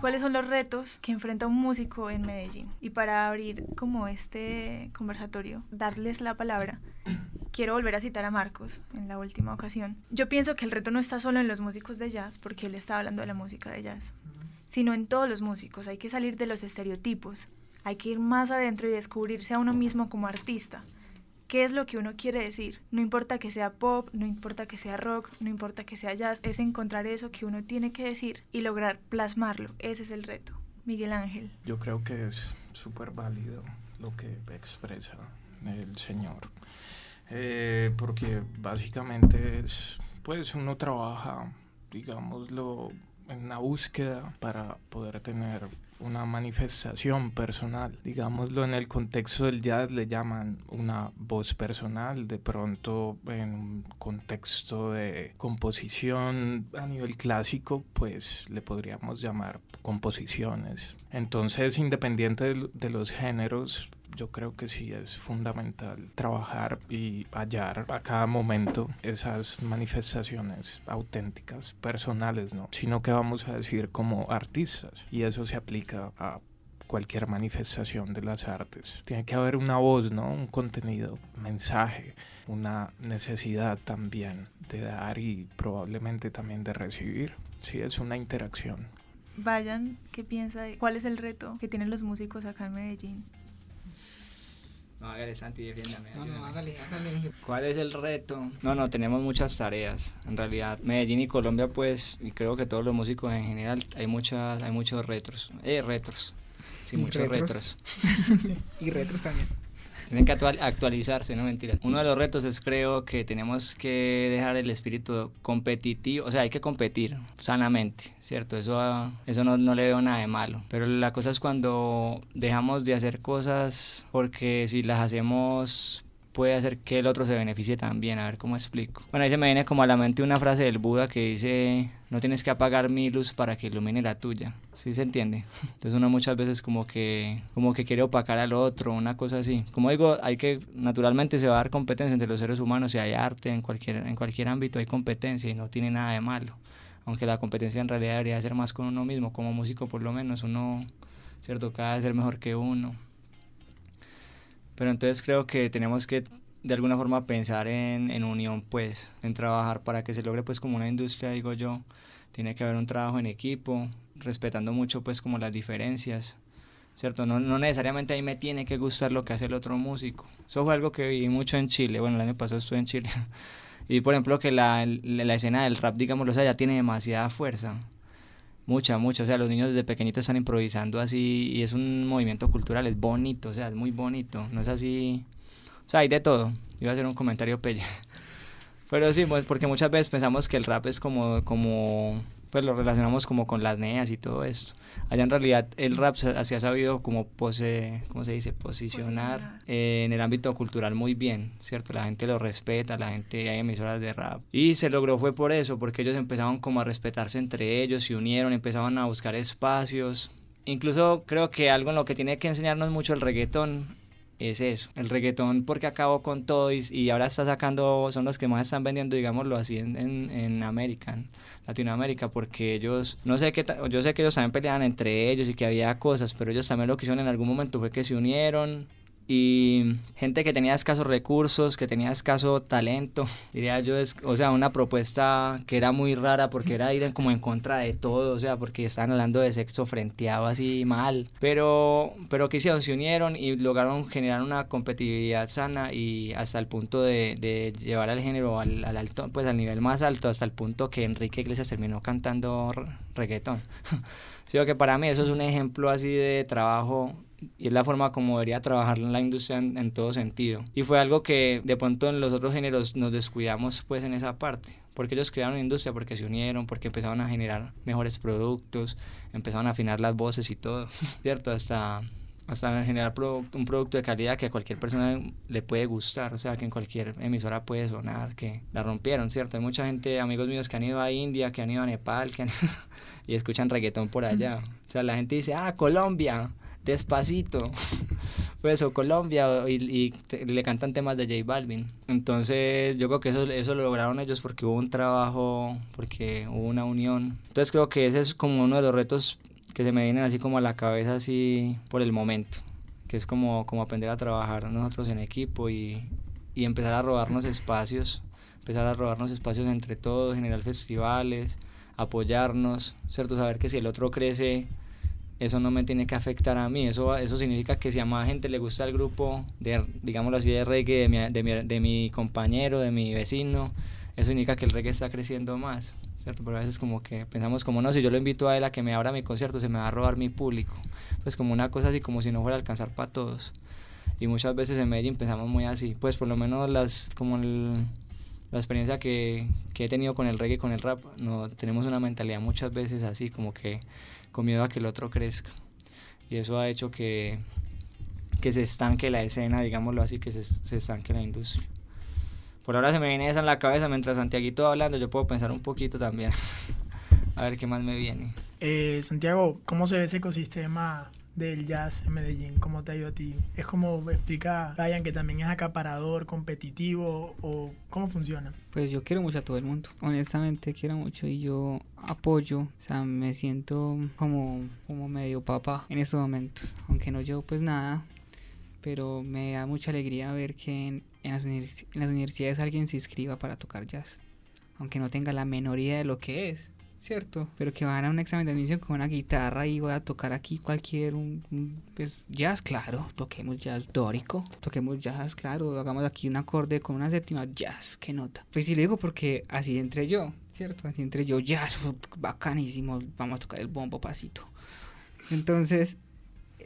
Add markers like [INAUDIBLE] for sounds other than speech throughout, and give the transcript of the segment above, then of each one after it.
cuáles son los retos que enfrenta un músico en Medellín. Y para abrir como este conversatorio, darles la palabra, quiero volver a citar a Marcos en la última ocasión. Yo pienso que el reto no está solo en los músicos de jazz, porque él estaba hablando de la música de jazz, sino en todos los músicos. Hay que salir de los estereotipos, hay que ir más adentro y descubrirse a uno mismo como artista qué es lo que uno quiere decir. No importa que sea pop, no importa que sea rock, no importa que sea jazz, es encontrar eso que uno tiene que decir y lograr plasmarlo. Ese es el reto. Miguel Ángel. Yo creo que es súper válido lo que expresa el señor. Eh, porque básicamente es, pues uno trabaja, digámoslo, en la búsqueda para poder tener una manifestación personal. Digámoslo en el contexto del jazz le llaman una voz personal, de pronto en un contexto de composición a nivel clásico, pues le podríamos llamar composiciones. Entonces, independiente de los géneros, yo creo que sí es fundamental trabajar y hallar a cada momento esas manifestaciones auténticas, personales, ¿no? Sino que vamos a decir como artistas. Y eso se aplica a cualquier manifestación de las artes. Tiene que haber una voz, ¿no? Un contenido, mensaje, una necesidad también de dar y probablemente también de recibir. Sí, es una interacción. Vayan, ¿qué piensa? ¿Cuál es el reto que tienen los músicos acá en Medellín? No, hágale Santi, defiéndame. No, no, hágale, hágale. ¿Cuál es el reto? No, no, tenemos muchas tareas. En realidad, Medellín y Colombia, pues, y creo que todos los músicos en general, hay muchas, hay muchos retos. Eh, retos. Sí, muchos retros. [LAUGHS] y retros también. Tienen que actualizarse, no mentiras. Uno de los retos es creo que tenemos que dejar el espíritu competitivo, o sea, hay que competir sanamente, ¿cierto? Eso, eso no, no le veo nada de malo. Pero la cosa es cuando dejamos de hacer cosas porque si las hacemos puede hacer que el otro se beneficie también. A ver cómo explico. Bueno, ahí se me viene como a la mente una frase del Buda que dice, no tienes que apagar mi luz para que ilumine la tuya. ¿Sí se entiende? [LAUGHS] Entonces uno muchas veces como que, como que quiere opacar al otro, una cosa así. Como digo, hay que, naturalmente se va a dar competencia entre los seres humanos y hay arte en cualquier, en cualquier ámbito, hay competencia y no tiene nada de malo. Aunque la competencia en realidad debería ser más con uno mismo, como músico por lo menos, uno, ¿cierto? Cada vez ser mejor que uno pero entonces creo que tenemos que de alguna forma pensar en, en, unión, pues, en trabajar para que se logre, pues, como una industria, digo yo, tiene que haber un trabajo en equipo, respetando mucho, pues, como las diferencias, ¿cierto? No, no necesariamente a mí me tiene que gustar lo que hace el otro músico. Eso fue algo que vi mucho en Chile, bueno, el año pasado estuve en Chile, [LAUGHS] y por ejemplo que la, la, escena del rap, digamos, o sea, ya tiene demasiada fuerza. Mucha, mucha. O sea, los niños desde pequeñitos están improvisando así y es un movimiento cultural, es bonito, o sea, es muy bonito. No es así. O sea, hay de todo. Iba a hacer un comentario pelle. [LAUGHS] Pero sí, pues porque muchas veces pensamos que el rap es como, como pues lo relacionamos como con las neas y todo esto. Allá en realidad el rap se, ha sabido como pose, ¿cómo se dice? Posicionar, en el ámbito cultural muy bien, ¿cierto? La gente lo respeta, la gente, hay emisoras de rap. Y se logró fue por eso, porque ellos empezaron como a respetarse entre ellos, se unieron, empezaban a buscar espacios. Incluso creo que algo en lo que tiene que enseñarnos mucho el reggaetón es eso, el reggaetón porque acabó con todo y, ahora está sacando, son los que más están vendiendo, digámoslo así, en, en, en América, Latinoamérica, porque ellos, no sé qué, yo sé que ellos también peleaban entre ellos y que había cosas, pero ellos también lo que hicieron en algún momento fue que se unieron, y gente que tenía escasos recursos, que tenía escaso talento, [LAUGHS] diría yo, es, o sea, una propuesta que era muy rara porque era ir como en contra de todo, o sea, porque estaban hablando de sexo frenteado así mal, pero, pero que hicieron, se unieron y lograron generar una competitividad sana y hasta el punto de, de llevar al género al, al, alto, pues al nivel más alto, hasta el punto que Enrique Iglesias terminó cantando reggaetón. [LAUGHS] Sí, que para mí eso es un ejemplo así de trabajo y es la forma como debería trabajar la industria en, todo sentido. Y fue algo que de pronto en los otros géneros nos descuidamos pues en esa parte, porque ellos crearon industria, porque se unieron, porque empezaron a generar mejores productos, empezaron a afinar las voces y todo, [LAUGHS] ¿cierto? Hasta hasta generar un producto de calidad que a cualquier persona le puede gustar, o sea, que en cualquier emisora puede sonar, que la rompieron, ¿cierto? Hay mucha gente, amigos míos que han ido a India, que han ido a Nepal, que [LAUGHS] y escuchan reggaetón por allá. [LAUGHS] O sea, la gente dice, ah, Colombia, Despacito, [LAUGHS] pues, o Colombia, y, le cantan temas de J Balvin. Entonces, yo creo que eso, eso lo lograron ellos porque hubo un trabajo, porque hubo una unión. Entonces, creo que ese es como uno de los retos que se me vienen así como a la cabeza así por el momento, que es como, como aprender a trabajar nosotros en equipo y, y empezar a robarnos espacios, empezar a robarnos espacios entre todos, generar festivales, apoyarnos, ¿cierto? Saber que si el otro crece, eso no me tiene que afectar a mí. Eso, eso significa que si a más gente le gusta el grupo, de, digámoslo así, de reggae de mi, de, mi, de mi compañero, de mi vecino, eso significa que el reggae está creciendo más. ¿cierto? Pero a veces como que pensamos como, no, si yo lo invito a él a que me abra mi concierto, se me va a robar mi público. Pues como una cosa así, como si no fuera a alcanzar para todos. Y muchas veces en Medellín pensamos muy así. Pues por lo menos las, como el, la experiencia que, que, he tenido con el reggae con el rap, no, tenemos una mentalidad muchas veces así, como que con miedo a que el otro crezca. Y eso ha hecho que, que se estanque la escena, digámoslo así, que se, se estanque la industria. Por ahora se me viene esa en la cabeza mientras Santiaguito hablando, yo puedo pensar un poquito también. [LAUGHS] a ver qué más me viene. Eh, Santiago, ¿cómo se ve ese ecosistema del jazz en Medellín? ¿Cómo te ha ido a ti? ¿Es como explica Ryan que también es acaparador, competitivo o cómo funciona? Pues yo quiero mucho a todo el mundo, honestamente quiero mucho y yo apoyo, o sea, me siento como, como medio papá en estos momentos, aunque no llevo pues nada, pero me da mucha alegría ver que en, en, las en, las universidades alguien se inscriba para tocar jazz, aunque no tenga la menor idea de lo que es, ¿cierto? Pero que van a un examen de admisión con una guitarra y voy a tocar aquí cualquier un, pues, jazz, claro, toquemos jazz dórico, toquemos jazz, claro, hagamos aquí un acorde con una séptima, jazz, qué nota. Pues sí lo digo porque así entre yo, ¿cierto? Así entre yo, jazz, bacanísimo, vamos a tocar el bombo pasito. Entonces,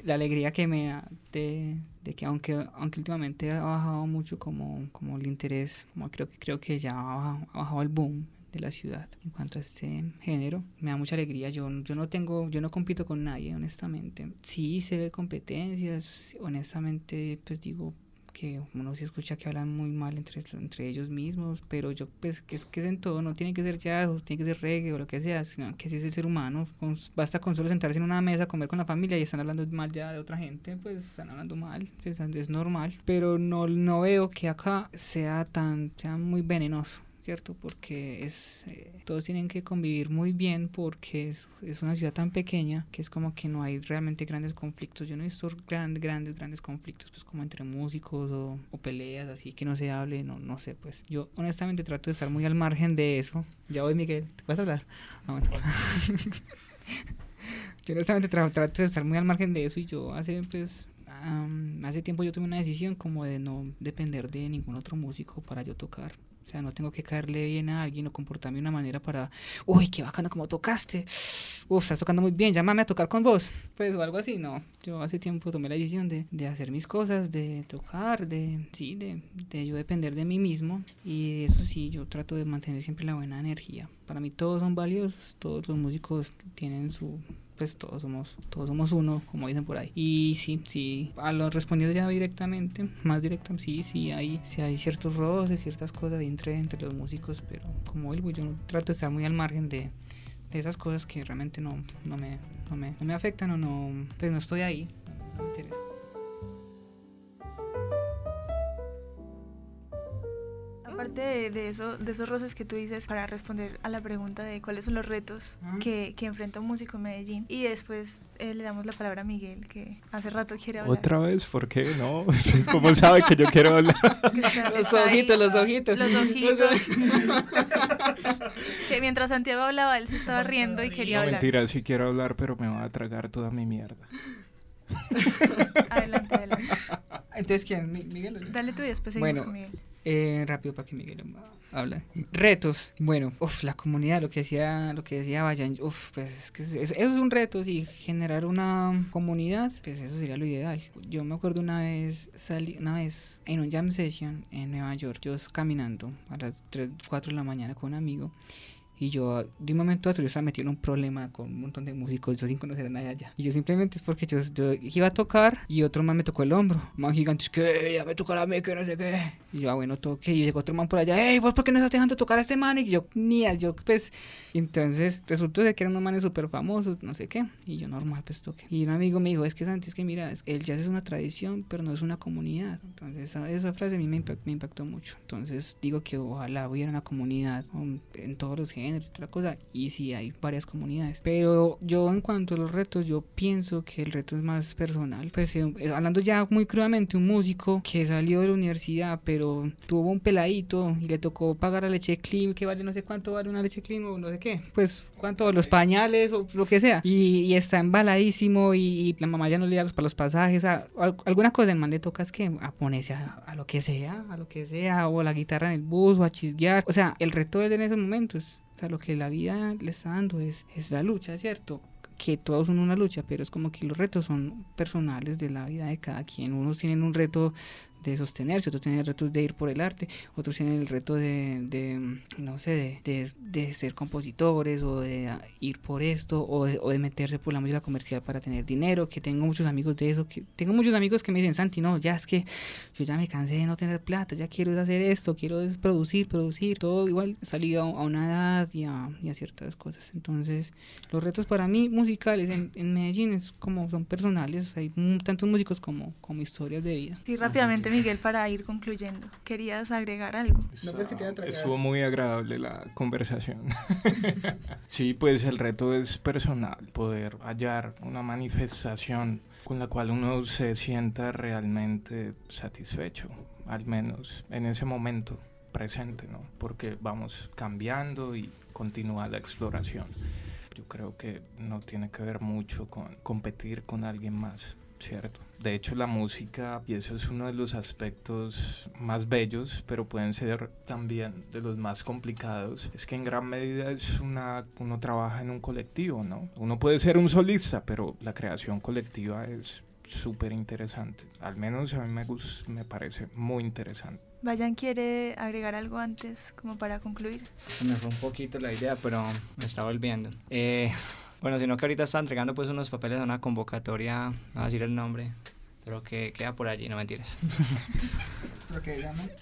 la alegría que me da de, de, que aunque aunque últimamente ha bajado mucho como, como el interés, como creo que creo que ya ha bajado, ha bajado el boom de la ciudad en cuanto a este género, me da mucha alegría. Yo, yo no tengo, yo no compito con nadie, honestamente. Sí se ve competencias, honestamente, pues digo, que uno se escucha que hablan muy mal entre, entre ellos mismos, pero yo pues que es que es en todo, no tiene que ser jazz, o tiene que ser reggae o lo que sea, sino que si es el ser humano, basta con solo sentarse en una mesa, comer con la familia y están hablando mal ya de otra gente, pues están hablando mal, pues, es normal, pero no, no veo que acá sea tan, sea muy venenoso. ¿Cierto? Porque es, eh, todos tienen que convivir muy bien porque es, es, una ciudad tan pequeña que es como que no hay realmente grandes conflictos. Yo no he visto grandes, grandes, grandes conflictos, pues como entre músicos o, o, peleas, así que no se hable, no, no sé, pues yo honestamente trato de estar muy al margen de eso. Ya voy, Miguel, ¿te vas a hablar? Ah, [LAUGHS] yo honestamente tra trato de estar muy al margen de eso y yo hace, pues, Um, hace tiempo yo tomé una decisión como de no depender de ningún otro músico para yo tocar. O sea, no tengo que caerle bien a alguien o comportarme de una manera para, uy, qué bacano como tocaste. Uf, estás tocando muy bien, llámame a tocar con vos. Pues o algo así, no. Yo hace tiempo tomé la decisión de, de hacer mis cosas, de tocar, de, sí, de, de yo depender de mí mismo. Y eso sí, yo trato de mantener siempre la buena energía. Para mí todos son valiosos, todos los músicos tienen su, pues todos somos, todos somos uno, como dicen por ahí. Y sí, sí, a lo respondido ya directamente, más directo, sí, sí hay, sí hay ciertos roces, ciertas cosas entre, entre los músicos, pero como digo, yo trato de estar muy al margen de, de esas cosas que realmente no, no, me, no, me, no me afectan o no, pues no estoy ahí, no me interesa. Aparte de, de, eso, de esos roces que tú dices para responder a la pregunta de cuáles son los retos que, que enfrenta un músico en Medellín. Y después eh, le damos la palabra a Miguel, que hace rato quiere hablar. ¿Otra vez? ¿Por qué? No, [LAUGHS] ¿cómo sabe que yo quiero hablar? Está- [LAUGHS] Los está ojitos, los ojitos. Los ojitos. [LAUGHS] que mientras Santiago hablaba, él se estaba riendo y quería No, hablar. mentira, sí quiero hablar, pero me va a tragar toda mi mierda. Adelante, adelante. Entonces, ¿quién? Mi- ¿Miguel? Dale tú y después seguimos Bueno, con Miguel. Eh, rápido para que Miguel habla. Retos. Bueno, uf, la comunidad, lo que decía, lo que decía Vayan, uf, pues es que es- eso es un reto, sí, generar una comunidad, pues eso sería lo ideal. Yo me acuerdo una vez, salí, una vez en un jam session en Nueva York, yo caminando a las 3, 4 de la mañana con un amigo. Y yo, de un momento a otro, yo estaba metido en un problema con un montón de músicos, yo sin conocer a nadie allá. Y yo simplemente es porque yo, yo iba a tocar y otro man me tocó el hombro. Man gigante, es que ya me tocará a mí, que no sé qué. Y yo, ah, bueno, toqué. Y llegó otro man por allá, hey, ¿vos por qué no estás dejando tocar a este man? Y yo, ni yo, pues. Y entonces resultó de que eran unos manes súper famosos, no sé qué. Y yo, normal, pues toqué. Y un amigo me dijo, es que Santi, es que mira, es- el jazz es una tradición, pero no es una comunidad. Entonces, esa, esa frase a mí me, impact- me impactó mucho. Entonces, digo que ojalá hubiera una comunidad um, en todos los géneros género, otra cosa, y sí hay varias comunidades. Pero yo en cuanto a los retos, yo pienso que el reto es más personal. Pues eh, hablando ya muy crudamente, un músico que salió de la universidad, pero tuvo un peladito y le tocó pagar la leche clean, que vale no sé cuánto vale una leche clean o no sé qué, pues cuánto, los pañales o lo que sea, y, está embaladísimo y, la mamá ya no le da para los pasajes, a, alguna cosa, el man le toca es que a ponerse a, a, lo que sea, a lo que sea, o la guitarra en el bus, o a chisguear, o sea, el reto de él en esos momentos, o sea, lo que la vida le está dando es, es la lucha, ¿cierto? que todos son una lucha, pero es como que los retos son personales de la vida de cada quien. Unos tienen un reto de sostenerse, otros tienen retos de ir por el arte, otros tienen el reto de, de no sé, de, de, ser compositores o de ir por esto o o de, meterse por la música comercial para tener dinero, que tengo muchos amigos de eso, que tengo muchos amigos que me dicen, Santi, no, ya es que yo ya me cansé de no tener plata, ya quiero hacer esto, quiero producir, producir, todo igual salido a, una edad y a, y a, ciertas cosas. Entonces, los retos para mí musicales en, en Medellín es como son personales, hay tantos músicos como, como historias de vida. Sí, rápidamente Miguel, para ir concluyendo. ¿Querías agregar algo? No, pues que te Estuvo muy agradable la conversación. [LAUGHS] sí, pues el reto es personal, poder hallar una manifestación con la cual uno se sienta realmente satisfecho, al menos en ese momento presente, ¿no? Porque vamos cambiando y continúa la exploración. Yo creo que no tiene que ver mucho con competir con alguien más, ¿cierto? De hecho, la música, y eso es uno de los aspectos más bellos, pero pueden ser también de los más complicados, es que en gran medida es una, uno trabaja en un colectivo, ¿no? Uno puede ser un solista, pero la creación colectiva es súper interesante. Al menos a mí me, gusta, me parece muy interesante. Vayan, ¿quiere agregar algo antes como para concluir? Se me fue un poquito la idea, pero me está volviendo. Eh, bueno, sino que ahorita está entregando pues unos papeles a una convocatoria, no voy a decir el nombre, pero que queda por allí, no mentiras. [LAUGHS]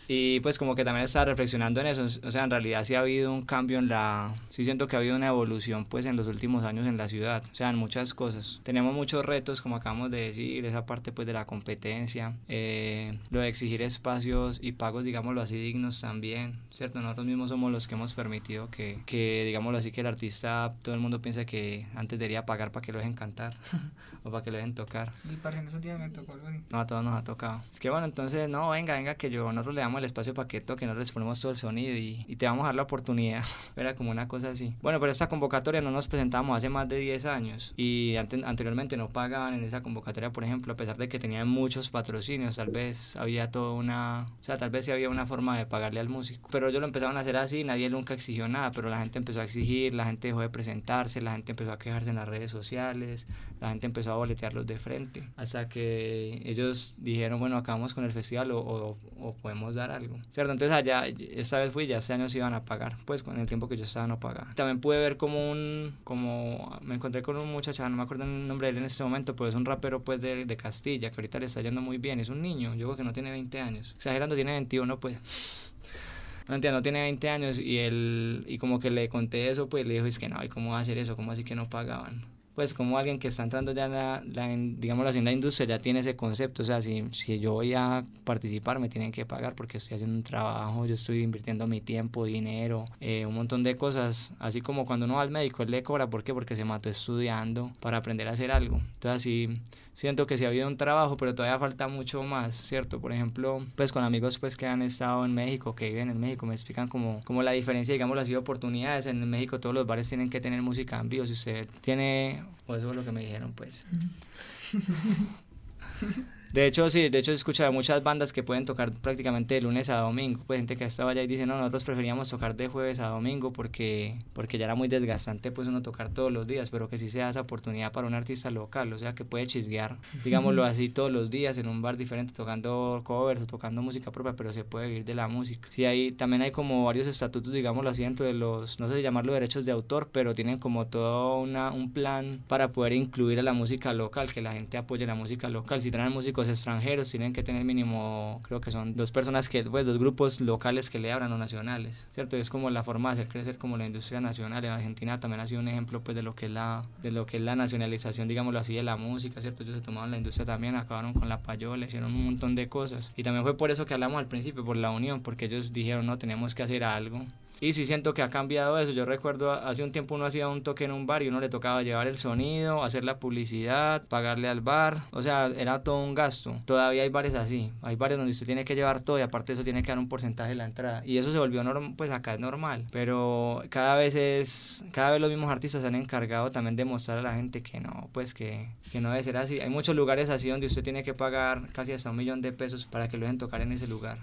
Y pues como que también estaba reflexionando en eso, o sea, en realidad sí ha habido un cambio en la, sí siento que ha habido una evolución pues en los últimos años en la ciudad, o sea, en muchas cosas. Tenemos muchos retos, como acabamos de decir, esa parte pues de la competencia, eh, lo de exigir espacios y pagos, digámoslo así, dignos también, ¿cierto? Nosotros mismos somos los que hemos permitido que, que digámoslo así, que el artista, todo el mundo piensa que antes debería pagar para que lo dejen cantar [LAUGHS] o para que lo dejen tocar. Y para esos días me tocó algo así. No, a todos nos ha tocado. Es que bueno, entonces, no, venga, venga, que yo, nosotros le damos el espacio para que toque, nosotros les ponemos todo el sonido y, y, te vamos a dar la oportunidad. [LAUGHS] Era como una cosa así. Bueno, pero esta convocatoria no nos presentamos hace más de 10 años y anteriormente no pagaban en esa convocatoria, por ejemplo, a pesar de que tenían muchos patrocinios, tal vez había toda una, o sea, tal vez sí había una forma de pagarle al músico. Pero ellos lo empezaron a hacer así, nadie nunca exigió nada, pero la gente empezó a exigir, la gente dejó de presentarse, la gente empezó a quejarse en las redes sociales, la gente empezó a boletearlos de frente, hasta que ellos dijeron, bueno, acabamos con el festival o, podemos dar algo, ¿cierto? Entonces allá, esta vez fui, ya este año se iban a pagar, pues con el tiempo que yo estaba no pagaba. También pude ver como un, como, me encontré con un muchacho, no me acuerdo el nombre de él en este momento, pero es un rapero pues de, de Castilla, que ahorita le está yendo muy bien, es un niño, yo creo que no tiene 20 años, exagerando tiene 21 pues. No tiene 20 años y él, y como que le conté eso, pues le dijo, es que no, ¿y cómo va a hacer eso? ¿Cómo así que no pagaban? Pues como alguien que está entrando ya en la, la en la industria ya tiene ese concepto, o sea, si, si yo voy a participar me tienen que pagar porque estoy haciendo un trabajo, yo estoy invirtiendo mi tiempo, dinero, eh, un montón de cosas, así como cuando uno va al médico, él le cobra, ¿por qué? Porque se mató estudiando para aprender a hacer algo. Entonces así siento que sí ha habido un trabajo, pero todavía falta mucho más, ¿cierto? Por ejemplo, pues con amigos pues que han estado en México, que viven en México, me explican como, como la diferencia, digamos, las oportunidades. En México todos los bares tienen que tener música en vivo, si usted tiene o eso es lo que me dijeron, pues. [LAUGHS] De hecho, sí, de hecho he escuchado muchas bandas que pueden tocar prácticamente de lunes a domingo. Pues gente que ha estado allá y dice, no, nosotros preferíamos tocar de jueves a domingo porque, porque ya era muy desgastante pues uno tocar todos los días, pero que sí se da esa oportunidad para un artista local, o sea, que puede chisguear, digámoslo así, todos los días en un bar diferente tocando covers o tocando música propia, pero se puede vivir de la música. Sí, ahí también hay como varios estatutos, digámoslo así, dentro de los, no sé si llamarlo derechos de autor, pero tienen como todo una, un plan para poder incluir a la música local, que la gente apoye la música local. Si traen músicos extranjeros tienen que tener mínimo, creo que son dos personas que, pues dos grupos locales que le abran o nacionales, ¿cierto? Es como la forma de hacer crecer como la industria nacional. En Argentina también ha sido un ejemplo pues de lo que es la, de lo que es la nacionalización, digámoslo así, de la música, ¿cierto? Ellos se tomaron la industria también, acabaron con la payola, hicieron un montón de cosas. Y también fue por eso que hablamos al principio, por la unión, porque ellos dijeron, no, tenemos que hacer algo Y sí siento que ha cambiado eso. Yo recuerdo hace un tiempo uno hacía un toque en un bar y uno le tocaba llevar el sonido, hacer la publicidad, pagarle al bar. O sea, era todo un gasto. Todavía hay bares así. Hay bares donde usted tiene que llevar todo y aparte de eso tiene que dar un porcentaje de la entrada. Y eso se volvió normal, pues acá es normal. Pero cada vez es, cada vez los mismos artistas se han encargado también de mostrar a la gente que no, pues que, que no debe ser así. Hay muchos lugares así donde usted tiene que pagar casi hasta un millón de pesos para que lo dejen tocar en ese lugar.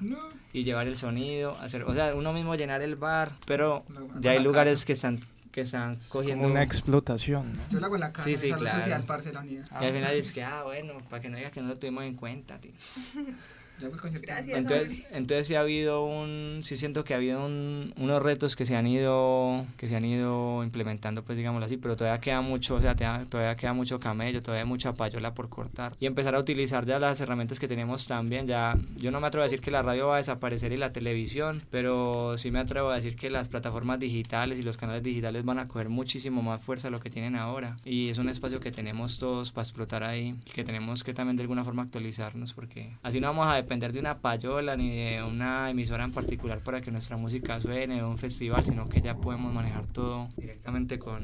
Y llevar el sonido, hacer, o sea, uno mismo llenar el bar, pero ya hay lugares casa. que están que están cogiendo Como una explotación. ¿no? Yo lo hago en la casa, Sí, sí, claro. social, parce, la unidad. y al final es que ah bueno para que no digas que no lo tuvimos en cuenta tío. [LAUGHS] Yo el concierto. Gracias. entonces entonces sí ha habido un sí siento que ha habido un- unos retos que se han ido que se han ido implementando pues digámoslo así pero todavía queda mucho o sea todavía, todavía queda mucho camello todavía hay mucha payola por cortar y empezar a utilizar ya las herramientas que tenemos también ya yo no me atrevo a decir que la radio va a desaparecer y la televisión pero sí me atrevo a decir que las plataformas digitales y los canales digitales van a coger muchísimo más fuerza de lo que tienen ahora y es un espacio que tenemos todos para explotar ahí que tenemos que también de alguna forma actualizarnos porque así no vamos a depender de una payola ni de una emisora en particular para que nuestra música suene o un festival sino que ya podemos manejar todo directamente con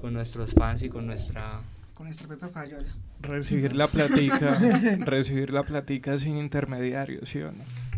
con nuestros fans y con nuestra Con nuestra propia payola. Recibir la platica, [LAUGHS] recibir la platica sin intermediarios, ¿sí o no?